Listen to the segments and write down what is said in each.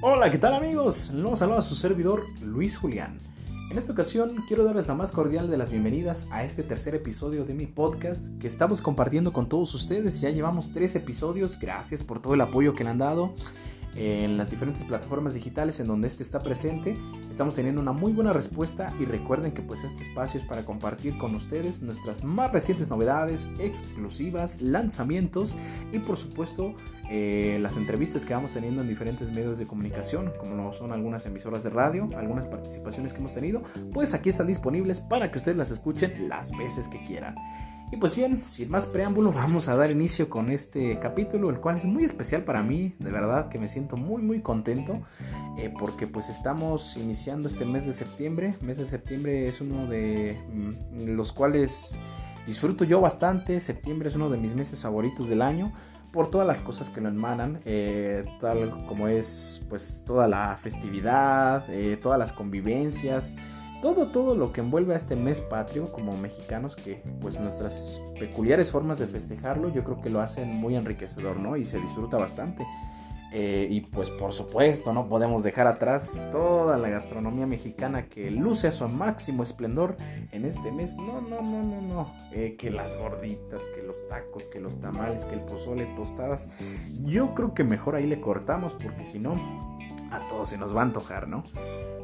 Hola, ¿qué tal amigos? Los saluda su servidor Luis Julián. En esta ocasión quiero darles la más cordial de las bienvenidas a este tercer episodio de mi podcast que estamos compartiendo con todos ustedes. Ya llevamos tres episodios, gracias por todo el apoyo que le han dado en las diferentes plataformas digitales en donde este está presente. Estamos teniendo una muy buena respuesta y recuerden que pues este espacio es para compartir con ustedes nuestras más recientes novedades, exclusivas, lanzamientos y por supuesto eh, las entrevistas que vamos teniendo en diferentes medios de comunicación, como son algunas emisoras de radio, algunas participaciones que hemos tenido, pues aquí están disponibles para que ustedes las escuchen las veces que quieran. Y pues bien, sin más preámbulo, vamos a dar inicio con este capítulo, el cual es muy especial para mí, de verdad que me siento muy muy contento, eh, porque pues estamos iniciando este mes de septiembre, mes de septiembre es uno de mm, los cuales disfruto yo bastante, septiembre es uno de mis meses favoritos del año, por todas las cosas que lo emanan, eh, tal como es pues toda la festividad, eh, todas las convivencias, todo, todo lo que envuelve a este mes patrio como mexicanos, que pues nuestras peculiares formas de festejarlo, yo creo que lo hacen muy enriquecedor, ¿no? Y se disfruta bastante. Eh, y pues por supuesto no podemos dejar atrás toda la gastronomía mexicana que luce a su máximo esplendor en este mes. No, no, no, no, no. Eh, que las gorditas, que los tacos, que los tamales, que el pozole, tostadas. Yo creo que mejor ahí le cortamos porque si no, a todos se nos va a antojar, ¿no?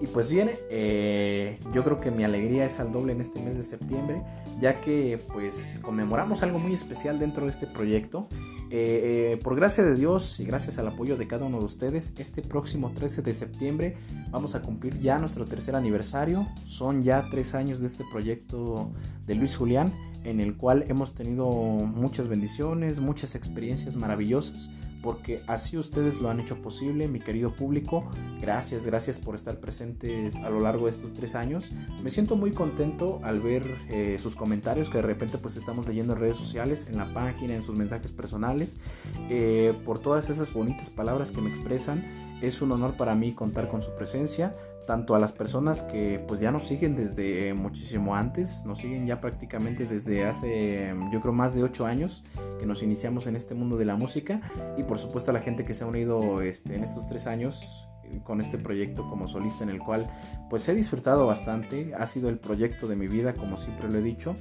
Y pues viene, eh, yo creo que mi alegría es al doble en este mes de septiembre, ya que pues conmemoramos algo muy especial dentro de este proyecto. Eh, eh, por gracia de Dios y gracias al apoyo de cada uno de ustedes, este próximo 13 de septiembre vamos a cumplir ya nuestro tercer aniversario. Son ya tres años de este proyecto de Luis Julián en el cual hemos tenido muchas bendiciones, muchas experiencias maravillosas, porque así ustedes lo han hecho posible, mi querido público. Gracias, gracias por estar presentes a lo largo de estos tres años. Me siento muy contento al ver eh, sus comentarios que de repente pues estamos leyendo en redes sociales, en la página, en sus mensajes personales, eh, por todas esas bonitas palabras que me expresan. Es un honor para mí contar con su presencia tanto a las personas que pues ya nos siguen desde muchísimo antes, nos siguen ya prácticamente desde hace yo creo más de 8 años que nos iniciamos en este mundo de la música. Y por supuesto a la gente que se ha unido este, en estos tres años eh, con este proyecto como solista en el cual pues he disfrutado bastante, ha sido el proyecto de mi vida como siempre lo he dicho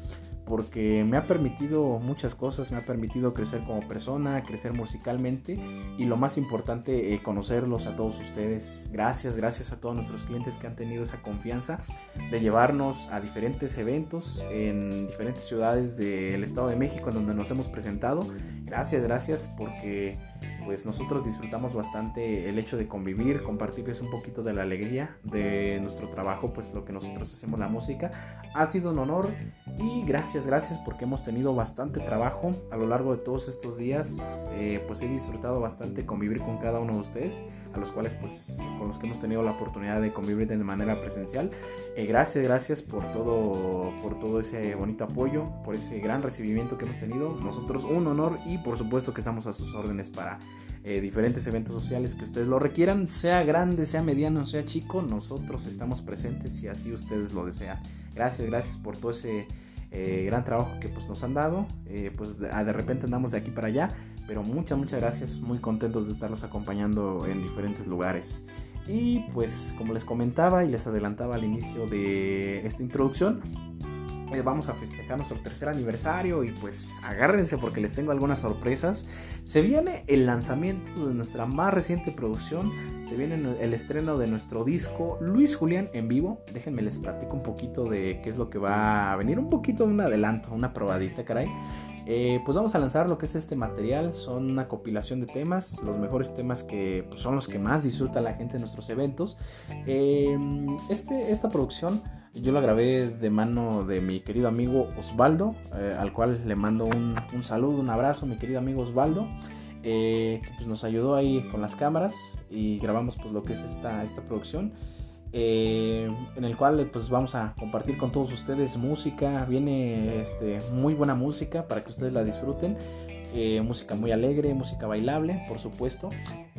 porque me ha permitido muchas cosas, me ha permitido crecer como persona, crecer musicalmente y lo más importante, eh, conocerlos a todos ustedes. Gracias, gracias a todos nuestros clientes que han tenido esa confianza de llevarnos a diferentes eventos en diferentes ciudades del Estado de México en donde nos hemos presentado. Gracias, gracias porque pues nosotros disfrutamos bastante el hecho de convivir, compartirles un poquito de la alegría de nuestro trabajo, pues lo que nosotros hacemos la música. Ha sido un honor y gracias, gracias porque hemos tenido bastante trabajo a lo largo de todos estos días. Eh, pues he disfrutado bastante convivir con cada uno de ustedes, a los cuales pues con los que hemos tenido la oportunidad de convivir de manera presencial. Eh, gracias, gracias por todo, por todo ese bonito apoyo, por ese gran recibimiento que hemos tenido. Nosotros un honor y por supuesto que estamos a sus órdenes para eh, diferentes eventos sociales que ustedes lo requieran, sea grande, sea mediano, sea chico, nosotros estamos presentes si así ustedes lo desean. Gracias, gracias por todo ese eh, gran trabajo que pues, nos han dado. Eh, pues de, de, repente andamos de aquí para allá, pero muchas, muchas gracias, muy contentos de estarlos acompañando en diferentes lugares. Y pues como les comentaba y les adelantaba al inicio de esta introducción, eh, vamos a festejar nuestro tercer aniversario y pues agárrense porque les tengo algunas sorpresas. Se viene el lanzamiento de nuestra más reciente producción, se viene el estreno de nuestro disco Luis Julián en vivo. Déjenme les platico un poquito de qué es lo que va a venir, un poquito de un adelanto, una probadita, caray. Eh, pues vamos a lanzar lo que es este material, son una compilación de temas, los mejores temas que pues, son los que más disfruta la gente en nuestros eventos. Eh, este, esta producción yo la grabé de mano de mi querido amigo Osvaldo, eh, al cual le mando un, un, saludo, un abrazo, mi querido amigo Osvaldo, eh, que pues, nos ayudó ahí con las cámaras y grabamos pues lo que es esta, esta producción. Eh, en el cual pues vamos a compartir con todos ustedes música, viene este, muy buena música para que ustedes la disfruten. Eh, música muy alegre, música bailable, por supuesto.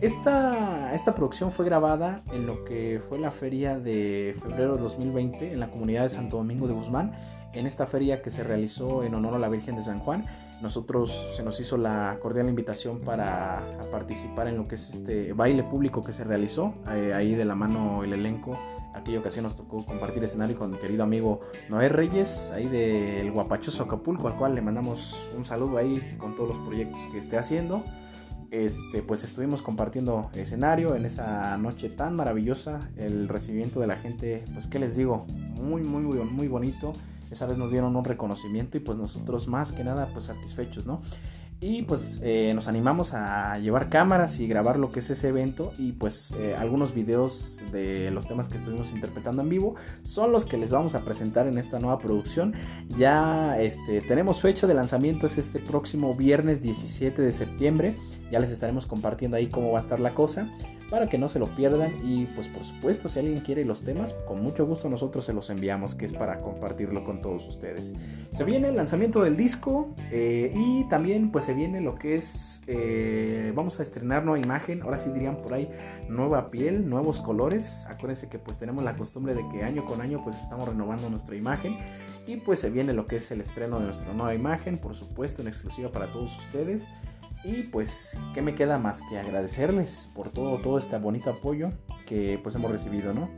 Esta, esta producción fue grabada en lo que fue la feria de febrero de 2020 en la comunidad de Santo Domingo de Guzmán. en esta feria que se realizó en honor a la Virgen de San Juan. Nosotros se nos hizo la cordial invitación para participar en lo que es este baile público que se realizó, eh, ahí de la mano el elenco. Aquella ocasión nos tocó compartir escenario con mi querido amigo Noé Reyes, ahí del Guapachoso Acapulco, al cual le mandamos un saludo ahí con todos los proyectos que esté haciendo. Este, pues estuvimos compartiendo escenario en esa noche tan maravillosa, el recibimiento de la gente, pues qué les digo, muy, muy, muy, bonito. Esa vez nos dieron un reconocimiento y pues nosotros más que nada pues satisfechos, ¿no? Y pues eh, nos animamos a llevar cámaras y grabar lo que es ese evento y pues eh, algunos videos de los temas que estuvimos interpretando en vivo son los que les vamos a presentar en esta nueva producción. Ya este, tenemos fecha de lanzamiento, es este próximo viernes 17 de septiembre. Ya les estaremos compartiendo ahí cómo va a estar la cosa para que no se lo pierdan. Y pues por supuesto si alguien quiere los temas con mucho gusto nosotros se los enviamos que es para compartirlo con todos ustedes. Se viene el lanzamiento del disco eh, y también pues se viene lo que es eh, vamos a estrenar nueva imagen ahora sí dirían por ahí nueva piel nuevos colores. Acuérdense que pues tenemos la costumbre de que año con año pues estamos renovando nuestra imagen. Y pues se viene lo que es el estreno de nuestra nueva imagen por supuesto en exclusiva para todos ustedes y pues, ¿qué me queda más que agradecerles por todo, todo este bonito apoyo que pues hemos recibido, ¿no?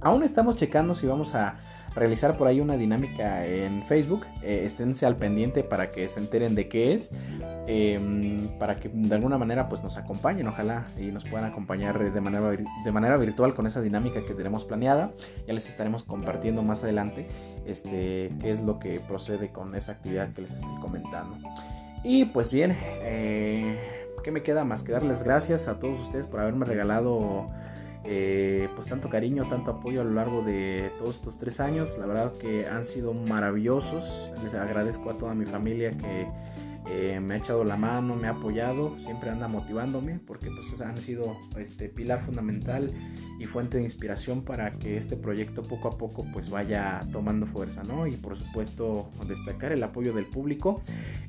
Aún estamos checando si vamos a realizar por ahí una dinámica en Facebook. Eh, esténse al pendiente para que se enteren de qué es. Em, para que de alguna manera pues nos acompañen, ojalá, y nos puedan acompañar de manera, de manera virtual con esa dinámica que tenemos planeada. Ya les estaremos compartiendo más adelante este, qué es lo que procede con esa actividad que les estoy comentando. Y pues bien, eh, ¿qué me queda más que darles gracias a todos ustedes por haberme regalado eh, pues tanto cariño, tanto apoyo a lo largo de todos estos tres años. La verdad que han sido maravillosos. Les agradezco a toda mi familia que eh, me ha echado la mano, me ha apoyado, siempre anda motivándome porque pues han sido este pilar fundamental y fuente de inspiración para que este proyecto poco a poco pues vaya tomando fuerza, ¿no? Y por supuesto destacar el apoyo del público.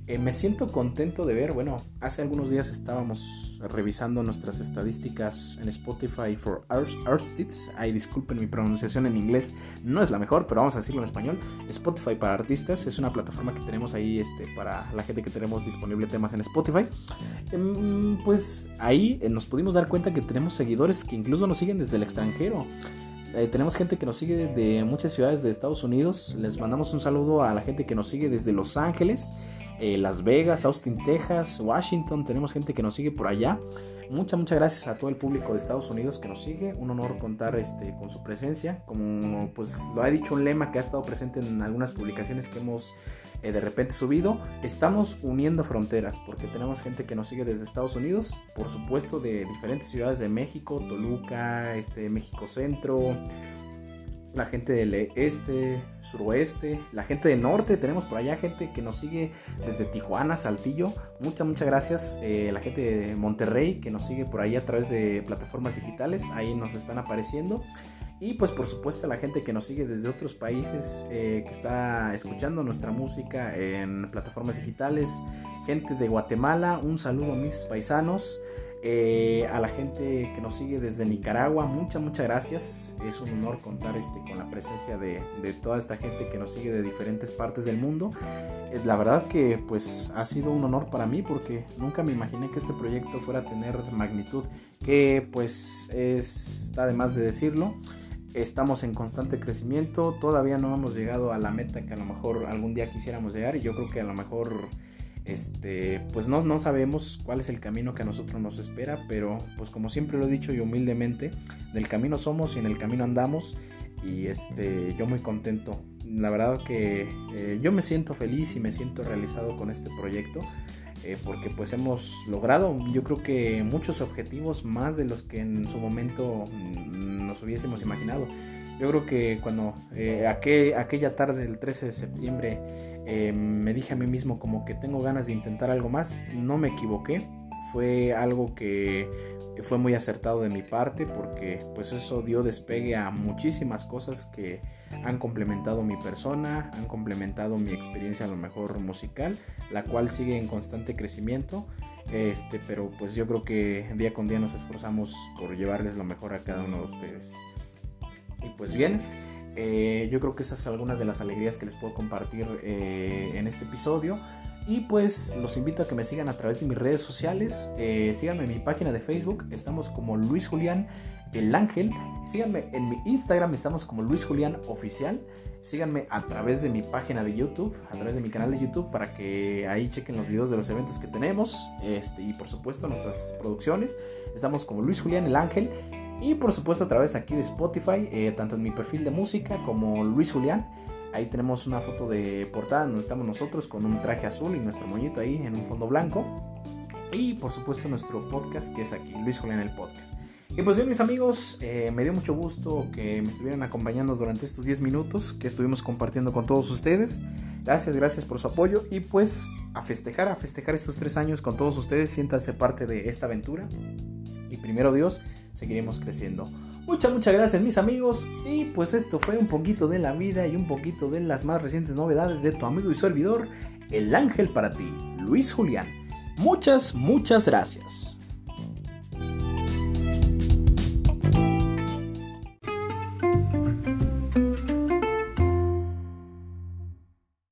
Eh, me siento contento de ver, bueno, hace algunos días estábamos revisando nuestras estadísticas en Spotify for Artists. Ay, disculpen mi pronunciación en inglés, no es la mejor, pero vamos a decirlo en español. Spotify para artistas es una plataforma que tenemos ahí este, para la gente que tenemos disponible temas en Spotify, em, pues ahí eh, nos pudimos dar cuenta que tenemos seguidores que incluso nos siguen desde el extranjero. Eh, tenemos gente que nos sigue de muchas ciudades de Estados Unidos. Les mandamos un saludo a la gente que nos sigue desde Los Ángeles, eh, Las Vegas, Austin, Texas, Washington. Tenemos gente que nos sigue por allá. Muchas, muchas gracias a todo el público de Estados Unidos que nos sigue. Un honor contar este, con su presencia. Como pues lo ha dicho un lema que ha estado presente en algunas publicaciones que hemos eh, de repente subido, estamos uniendo fronteras porque tenemos gente que nos sigue desde Estados Unidos, por supuesto de diferentes ciudades de México, Toluca, este, México Centro, la gente del este, suroeste, la gente del norte, tenemos por allá gente que nos sigue desde Tijuana, Saltillo, muchas, muchas gracias, eh, la gente de Monterrey que nos sigue por ahí a través de plataformas digitales, ahí nos están apareciendo. Y pues por supuesto la gente que nos sigue desde otros países, eh, que está escuchando nuestra música en plataformas digitales, gente de Guatemala, un saludo a mis paisanos, eh, a la gente que nos sigue desde Nicaragua, muchas, muchas gracias. Es un honor contar este, con la presencia de, de toda esta gente que nos sigue de diferentes partes del mundo. Eh, la verdad que pues ha sido un honor para mí porque nunca me imaginé que este proyecto fuera a tener magnitud, que pues está además de decirlo estamos en constante crecimiento, todavía no hemos llegado a la meta que a lo mejor algún día quisiéramos llegar y yo creo que a lo mejor este pues no, no sabemos cuál es el camino que a nosotros nos espera, pero pues como siempre lo he dicho y humildemente, del camino somos y en el camino andamos y este yo muy contento. La verdad que eh, yo me siento feliz y me siento realizado con este proyecto. Eh, porque pues hemos logrado yo creo que muchos objetivos más de los que en su momento mm, nos hubiésemos imaginado. Yo creo que cuando eh, aquella tarde del 13 de septiembre eh, me dije a mí mismo como que tengo ganas de intentar algo más, no me equivoqué, fue algo que fue muy acertado de mi parte porque pues eso dio despegue a muchísimas cosas que han complementado mi persona, han complementado mi experiencia a lo mejor musical, la cual sigue en constante crecimiento. Este, pero pues yo creo que día con día nos esforzamos por llevarles lo mejor a cada uno de ustedes. Y pues bien, Eh, yo creo que esa es alguna de las alegrías que les puedo compartir eh, en este episodio. Y pues los invito a que me sigan a través de mis redes sociales. Eh, síganme en mi página de Facebook, estamos como Luis Julián El Ángel. Síganme en mi Instagram, estamos como Luis Julián Oficial. Síganme a través de mi página de YouTube, a través de mi canal de YouTube, para que ahí chequen los videos de los eventos que tenemos. Este, y por supuesto nuestras producciones. Estamos como Luis Julián El Ángel. Y por supuesto a través aquí de Spotify, eh, tanto en mi perfil de música como Luis Julián. Ahí tenemos una foto de portada donde estamos nosotros con un traje azul y nuestro moñito ahí en un fondo blanco. Y por supuesto nuestro podcast que es aquí, Luis Julián el Podcast. Y pues bien mis amigos, eh, me dio mucho gusto que me estuvieran acompañando durante estos 10 minutos que estuvimos compartiendo con todos ustedes. Gracias, gracias por su apoyo y pues a festejar, a festejar estos 3 años con todos ustedes, siéntanse parte de esta aventura. Primero Dios, seguiremos creciendo. Muchas, muchas gracias mis amigos. Y pues esto fue un poquito de la vida y un poquito de las más recientes novedades de tu amigo y servidor, el ángel para ti, Luis Julián. Muchas, muchas gracias.